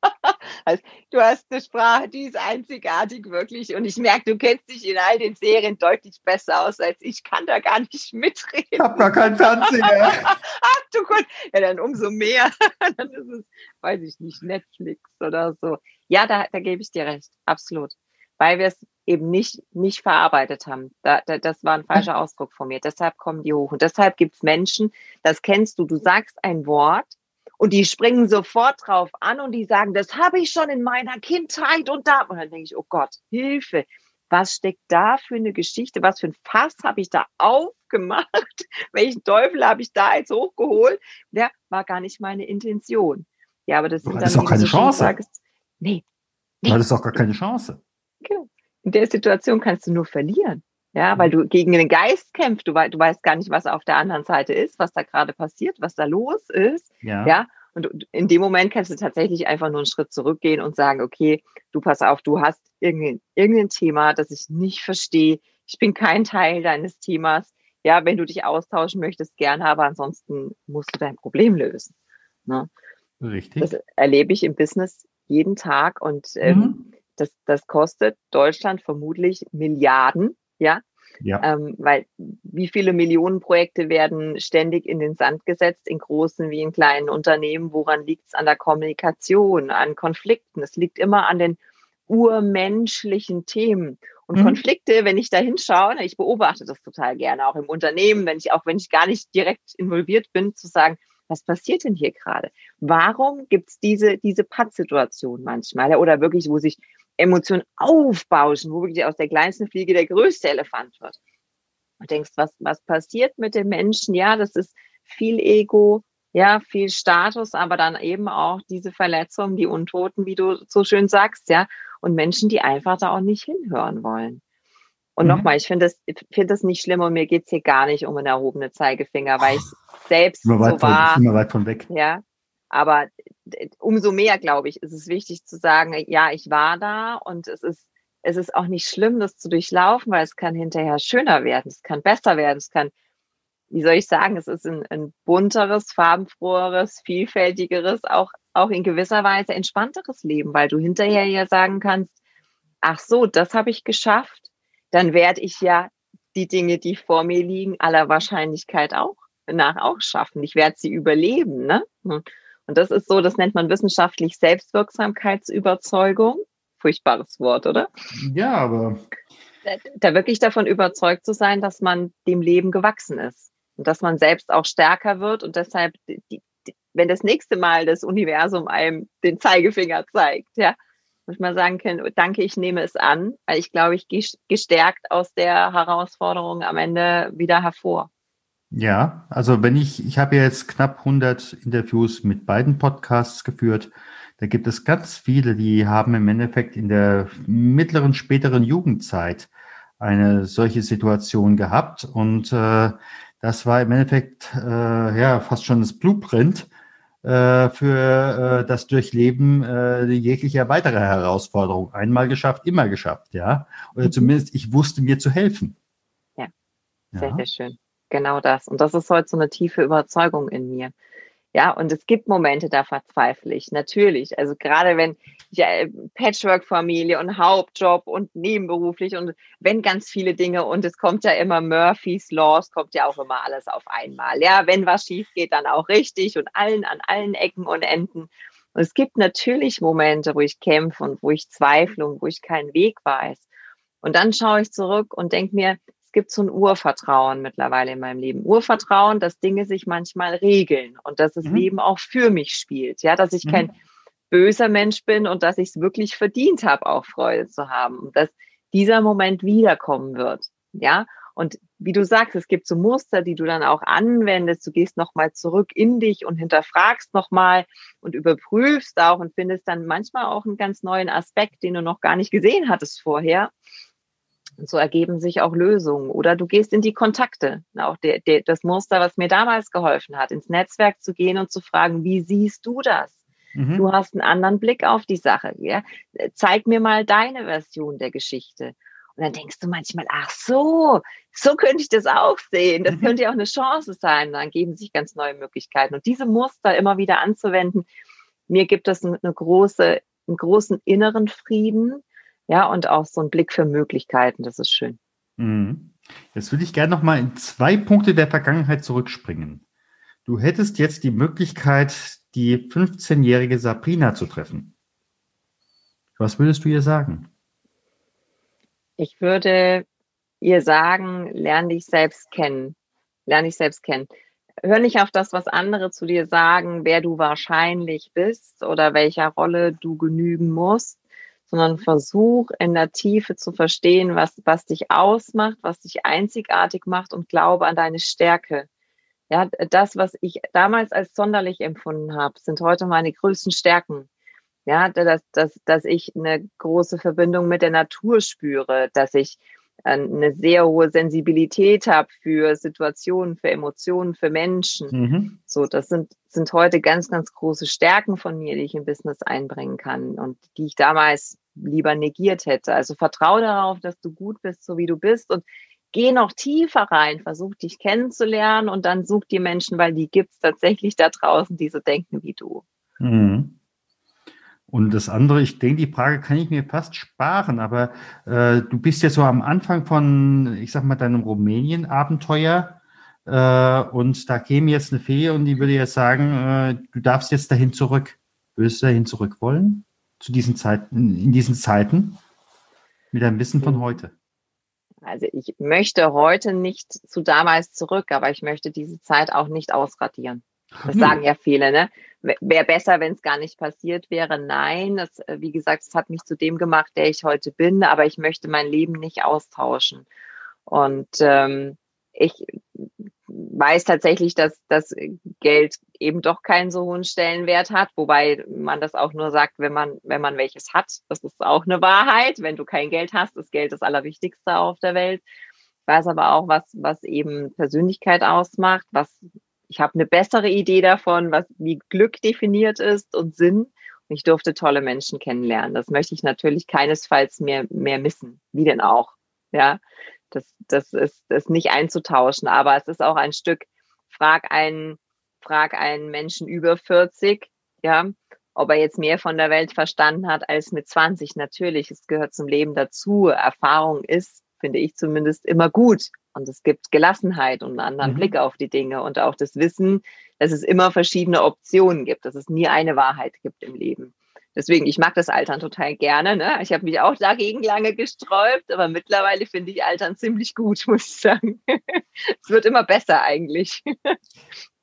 Also, du hast eine Sprache, die ist einzigartig wirklich. Und ich merke, du kennst dich in all den Serien deutlich besser aus als ich. Kann da gar nicht mitreden. Ich habe gar keinen Fernseher. Ach du Gott. Ja, dann umso mehr. dann ist es, weiß ich nicht, Netflix oder so. Ja, da, da gebe ich dir recht. Absolut. Weil wir es eben nicht, nicht verarbeitet haben. Da, da, das war ein falscher Ausdruck von mir. Deshalb kommen die hoch. Und deshalb gibt es Menschen, das kennst du, du sagst ein Wort und die springen sofort drauf an und die sagen, das habe ich schon in meiner Kindheit und da. Und dann denke ich, oh Gott, Hilfe. Was steckt da für eine Geschichte? Was für ein Fass habe ich da aufgemacht? Welchen Teufel habe ich da jetzt hochgeholt? Der war gar nicht meine Intention. Ja, aber das, das ist auch keine Chance. Sagst, nee. nee. Das ist auch gar keine Chance. Genau. In der Situation kannst du nur verlieren. Ja, weil du gegen den Geist kämpfst, du, du weißt gar nicht, was auf der anderen Seite ist, was da gerade passiert, was da los ist. Ja. ja. Und in dem Moment kannst du tatsächlich einfach nur einen Schritt zurückgehen und sagen, okay, du pass auf, du hast irgendein, irgendein Thema, das ich nicht verstehe. Ich bin kein Teil deines Themas. Ja, wenn du dich austauschen möchtest, gerne, aber ansonsten musst du dein Problem lösen. Ne? Richtig. Das erlebe ich im Business jeden Tag und ähm, mhm. das, das kostet Deutschland vermutlich Milliarden ja. Ja. Ähm, weil wie viele Millionen Projekte werden ständig in den Sand gesetzt, in großen wie in kleinen Unternehmen? Woran liegt es an der Kommunikation, an Konflikten? Es liegt immer an den urmenschlichen Themen. Und mhm. Konflikte, wenn ich da hinschaue, ich beobachte das total gerne, auch im Unternehmen, wenn ich, auch wenn ich gar nicht direkt involviert bin, zu sagen, was passiert denn hier gerade? Warum gibt es diese, diese Pattsituation manchmal? Oder wirklich, wo sich Emotionen aufbauschen, wo wirklich aus der kleinsten Fliege der größte Elefant wird. Und denkst, was, was passiert mit den Menschen? Ja, das ist viel Ego, ja, viel Status, aber dann eben auch diese Verletzungen, die Untoten, wie du so schön sagst, ja, und Menschen, die einfach da auch nicht hinhören wollen. Und mhm. nochmal, ich finde das, find das nicht schlimm und mir geht's hier gar nicht um einen erhobenen Zeigefinger, weil ich selbst so war. Von, immer weit von weg. Ja, aber umso mehr, glaube ich, ist es wichtig zu sagen, ja, ich war da und es ist, es ist auch nicht schlimm, das zu durchlaufen, weil es kann hinterher schöner werden, es kann besser werden, es kann, wie soll ich sagen, es ist ein, ein bunteres, farbenfroheres, vielfältigeres, auch, auch in gewisser Weise entspannteres Leben, weil du hinterher ja sagen kannst, ach so, das habe ich geschafft, dann werde ich ja die Dinge, die vor mir liegen, aller Wahrscheinlichkeit auch nach auch schaffen. Ich werde sie überleben, ne? Und das ist so, das nennt man wissenschaftlich Selbstwirksamkeitsüberzeugung. Furchtbares Wort, oder? Ja, aber. Da, da wirklich davon überzeugt zu sein, dass man dem Leben gewachsen ist und dass man selbst auch stärker wird und deshalb, die, die, wenn das nächste Mal das Universum einem den Zeigefinger zeigt, ja, muss man sagen können, danke, ich nehme es an, weil ich glaube, ich gehe gestärkt aus der Herausforderung am Ende wieder hervor. Ja, also wenn ich, ich habe jetzt knapp 100 Interviews mit beiden Podcasts geführt. Da gibt es ganz viele, die haben im Endeffekt in der mittleren, späteren Jugendzeit eine solche Situation gehabt. Und äh, das war im Endeffekt äh, ja fast schon das Blueprint äh, für äh, das Durchleben äh, jeglicher weiterer Herausforderung. Einmal geschafft, immer geschafft, ja. Oder mhm. zumindest ich wusste mir zu helfen. Ja, sehr, ja. sehr schön genau das. Und das ist heute so eine tiefe Überzeugung in mir. Ja, und es gibt Momente, da verzweifle ich, natürlich. Also gerade wenn ja, Patchwork-Familie und Hauptjob und nebenberuflich und wenn ganz viele Dinge und es kommt ja immer Murphy's Laws, kommt ja auch immer alles auf einmal. Ja, wenn was schief geht, dann auch richtig und allen an allen Ecken und Enden. Und es gibt natürlich Momente, wo ich kämpfe und wo ich zweifle und wo ich keinen Weg weiß. Und dann schaue ich zurück und denke mir, es gibt so ein Urvertrauen mittlerweile in meinem Leben. Urvertrauen, dass Dinge sich manchmal regeln und dass das mhm. Leben auch für mich spielt. Ja, dass ich mhm. kein böser Mensch bin und dass ich es wirklich verdient habe, auch Freude zu haben. Und dass dieser Moment wiederkommen wird. Ja, und wie du sagst, es gibt so Muster, die du dann auch anwendest. Du gehst nochmal zurück in dich und hinterfragst nochmal und überprüfst auch und findest dann manchmal auch einen ganz neuen Aspekt, den du noch gar nicht gesehen hattest vorher. Und so ergeben sich auch Lösungen. Oder du gehst in die Kontakte. Auch der, der, das Muster, was mir damals geholfen hat, ins Netzwerk zu gehen und zu fragen, wie siehst du das? Mhm. Du hast einen anderen Blick auf die Sache. Ja? Zeig mir mal deine Version der Geschichte. Und dann denkst du manchmal, ach so, so könnte ich das auch sehen. Das mhm. könnte ja auch eine Chance sein. Dann geben sich ganz neue Möglichkeiten. Und diese Muster immer wieder anzuwenden, mir gibt es eine große, einen großen inneren Frieden, ja, und auch so ein Blick für Möglichkeiten, das ist schön. Mhm. Jetzt würde ich gerne noch mal in zwei Punkte der Vergangenheit zurückspringen. Du hättest jetzt die Möglichkeit, die 15-jährige Sabrina zu treffen. Was würdest du ihr sagen? Ich würde ihr sagen, lerne dich selbst kennen. Lerne dich selbst kennen. Hör nicht auf das, was andere zu dir sagen, wer du wahrscheinlich bist oder welcher Rolle du genügen musst, sondern versuch in der Tiefe zu verstehen, was, was dich ausmacht, was dich einzigartig macht und glaube an deine Stärke. Ja, das, was ich damals als sonderlich empfunden habe, sind heute meine größten Stärken. Ja, dass, dass, dass ich eine große Verbindung mit der Natur spüre, dass ich äh, eine sehr hohe Sensibilität habe für Situationen, für Emotionen, für Menschen. Mhm. So, das sind, sind heute ganz, ganz große Stärken von mir, die ich im Business einbringen kann und die ich damals lieber negiert hätte. Also vertraue darauf, dass du gut bist, so wie du bist und geh noch tiefer rein, versuch dich kennenzulernen und dann such die Menschen, weil die gibt es tatsächlich da draußen, die so denken wie du. Mhm. Und das andere, ich denke, die Frage kann ich mir fast sparen, aber äh, du bist ja so am Anfang von, ich sag mal, deinem Rumänien-Abenteuer äh, und da käme jetzt eine Fee und die würde jetzt sagen, äh, du darfst jetzt dahin zurück. Würdest du dahin zurück wollen? Zu diesen Zeiten, in diesen Zeiten mit einem Wissen von heute? Also ich möchte heute nicht zu damals zurück, aber ich möchte diese Zeit auch nicht ausradieren. Das sagen ja viele, ne? Wäre besser, wenn es gar nicht passiert wäre. Nein, das, äh, wie gesagt, es hat mich zu dem gemacht, der ich heute bin, aber ich möchte mein Leben nicht austauschen. Und ähm, ich weiß tatsächlich, dass das Geld eben doch keinen so hohen Stellenwert hat, wobei man das auch nur sagt, wenn man, wenn man welches hat. Das ist auch eine Wahrheit. Wenn du kein Geld hast, ist Geld das Allerwichtigste auf der Welt. Ich weiß aber auch, was, was eben Persönlichkeit ausmacht, was ich habe eine bessere Idee davon, was wie Glück definiert ist und Sinn. Und ich durfte tolle Menschen kennenlernen. Das möchte ich natürlich keinesfalls mehr, mehr missen. Wie denn auch? Ja, das, das ist, ist nicht einzutauschen, aber es ist auch ein Stück, frag einen, frag einen Menschen über 40, ja, ob er jetzt mehr von der Welt verstanden hat als mit 20. Natürlich, es gehört zum Leben dazu. Erfahrung ist, finde ich zumindest, immer gut. Und es gibt Gelassenheit und einen anderen mhm. Blick auf die Dinge und auch das Wissen, dass es immer verschiedene Optionen gibt, dass es nie eine Wahrheit gibt im Leben. Deswegen, ich mag das Altern total gerne. Ne? Ich habe mich auch dagegen lange gesträubt, aber mittlerweile finde ich Altern ziemlich gut, muss ich sagen. es wird immer besser eigentlich.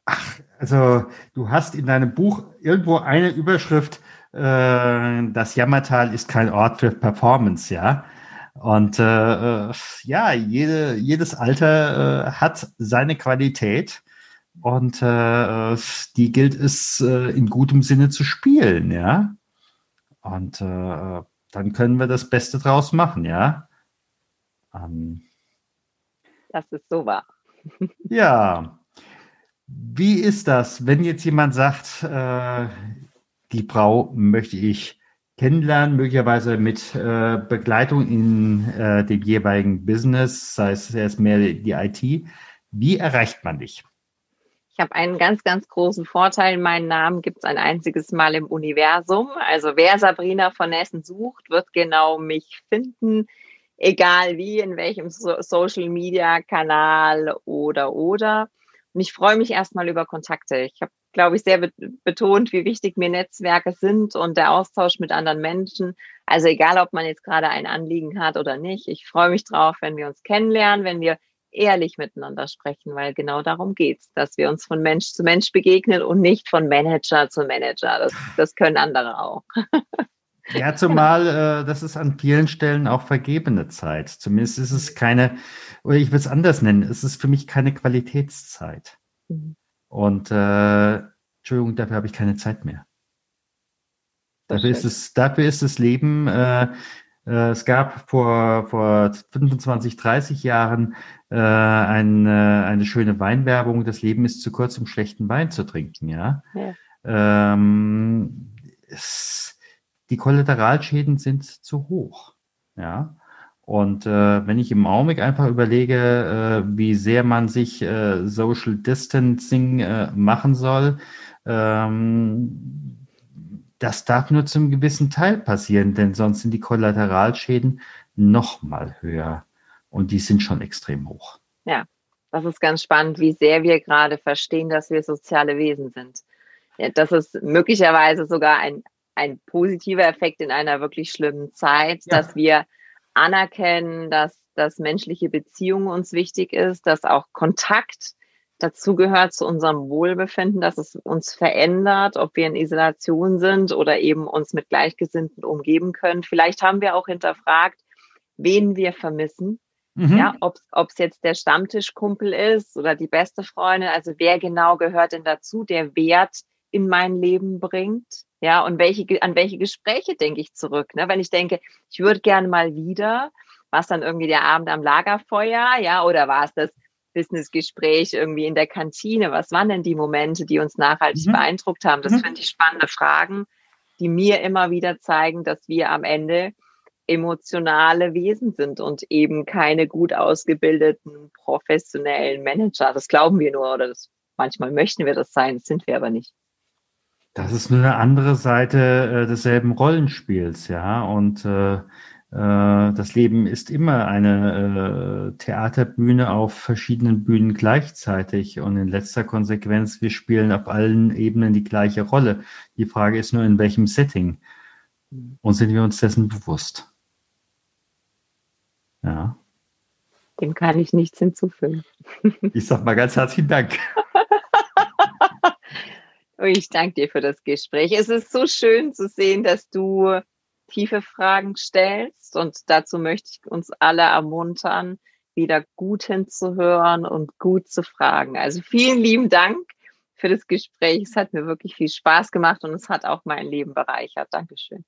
Ach, also du hast in deinem Buch irgendwo eine Überschrift, äh, das Jammertal ist kein Ort für Performance, ja. Und äh, äh ja, jede, jedes Alter äh, hat seine Qualität und äh, die gilt es äh, in gutem Sinne zu spielen, ja. Und äh, dann können wir das Beste draus machen, ja. Ähm, das ist so wahr. ja. Wie ist das, wenn jetzt jemand sagt, äh, die Frau möchte ich kennenlernen, möglicherweise mit äh, Begleitung in äh, dem jeweiligen Business, sei es erst mehr die IT. Wie erreicht man dich? Ich habe einen ganz, ganz großen Vorteil. Meinen Namen gibt es ein einziges Mal im Universum. Also wer Sabrina von Essen sucht, wird genau mich finden, egal wie, in welchem so Social Media Kanal oder oder. Und ich freue mich erstmal über Kontakte. Ich habe, glaube ich, sehr betont, wie wichtig mir Netzwerke sind und der Austausch mit anderen Menschen. Also egal, ob man jetzt gerade ein Anliegen hat oder nicht. Ich freue mich drauf, wenn wir uns kennenlernen, wenn wir ehrlich miteinander sprechen, weil genau darum geht's, dass wir uns von Mensch zu Mensch begegnen und nicht von Manager zu Manager. Das, das können andere auch. Ja, zumal äh, das ist an vielen Stellen auch vergebene Zeit. Zumindest ist es keine, oder ich will es anders nennen, es ist für mich keine Qualitätszeit. Mhm. Und äh, Entschuldigung, dafür habe ich keine Zeit mehr. Dafür ist, es, dafür ist das Leben, äh, es gab vor, vor 25, 30 Jahren äh, eine, eine schöne Weinwerbung, das Leben ist zu kurz, um schlechten Wein zu trinken, ja. ja. Ähm, es, die Kollateralschäden sind zu hoch, ja. Und äh, wenn ich im Augenblick einfach überlege, äh, wie sehr man sich äh, Social Distancing äh, machen soll, ähm, das darf nur zum gewissen Teil passieren, denn sonst sind die Kollateralschäden noch mal höher. Und die sind schon extrem hoch. Ja, das ist ganz spannend, wie sehr wir gerade verstehen, dass wir soziale Wesen sind. Ja, das ist möglicherweise sogar ein, ein positiver Effekt in einer wirklich schlimmen Zeit, ja. dass wir anerkennen, dass, dass menschliche Beziehung uns wichtig ist, dass auch Kontakt dazu gehört zu unserem Wohlbefinden, dass es uns verändert, ob wir in Isolation sind oder eben uns mit Gleichgesinnten umgeben können. Vielleicht haben wir auch hinterfragt, wen wir vermissen Mhm. Ja, ob es jetzt der Stammtischkumpel ist oder die beste Freundin, also wer genau gehört denn dazu, der Wert in mein Leben bringt? Ja, und welche, an welche Gespräche denke ich zurück? Ne? Wenn ich denke, ich würde gerne mal wieder, war es dann irgendwie der Abend am Lagerfeuer, ja, oder war es das Businessgespräch irgendwie in der Kantine? Was waren denn die Momente, die uns nachhaltig mhm. beeindruckt haben? Das mhm. finde ich spannende Fragen, die mir immer wieder zeigen, dass wir am Ende emotionale Wesen sind und eben keine gut ausgebildeten professionellen Manager. Das glauben wir nur oder das, manchmal möchten wir das sein, das sind wir aber nicht. Das ist nur eine andere Seite äh, desselben Rollenspiels, ja. Und äh, äh, das Leben ist immer eine äh, Theaterbühne auf verschiedenen Bühnen gleichzeitig. Und in letzter Konsequenz, wir spielen auf allen Ebenen die gleiche Rolle. Die Frage ist nur, in welchem Setting. Und sind wir uns dessen bewusst? Ja. Dem kann ich nichts hinzufügen. Ich sag mal ganz herzlichen Dank. Ich danke dir für das Gespräch. Es ist so schön zu sehen, dass du tiefe Fragen stellst und dazu möchte ich uns alle ermuntern, wieder gut hinzuhören und gut zu fragen. Also vielen lieben Dank für das Gespräch. Es hat mir wirklich viel Spaß gemacht und es hat auch mein Leben bereichert. Dankeschön.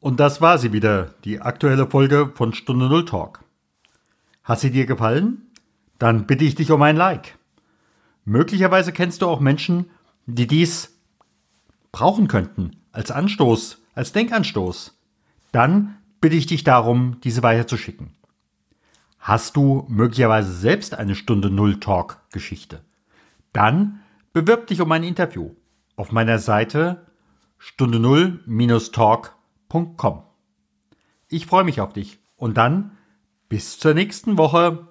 Und das war sie wieder, die aktuelle Folge von Stunde Null Talk. Hat sie dir gefallen? Dann bitte ich dich um ein Like. Möglicherweise kennst du auch Menschen, die dies brauchen könnten, als Anstoß, als Denkanstoß. Dann bitte ich dich darum, diese weiterzuschicken. Hast du möglicherweise selbst eine Stunde Null Talk Geschichte? Dann bewirb dich um ein Interview auf meiner Seite stunde null-talk.com. Ich freue mich auf dich und dann bis zur nächsten Woche.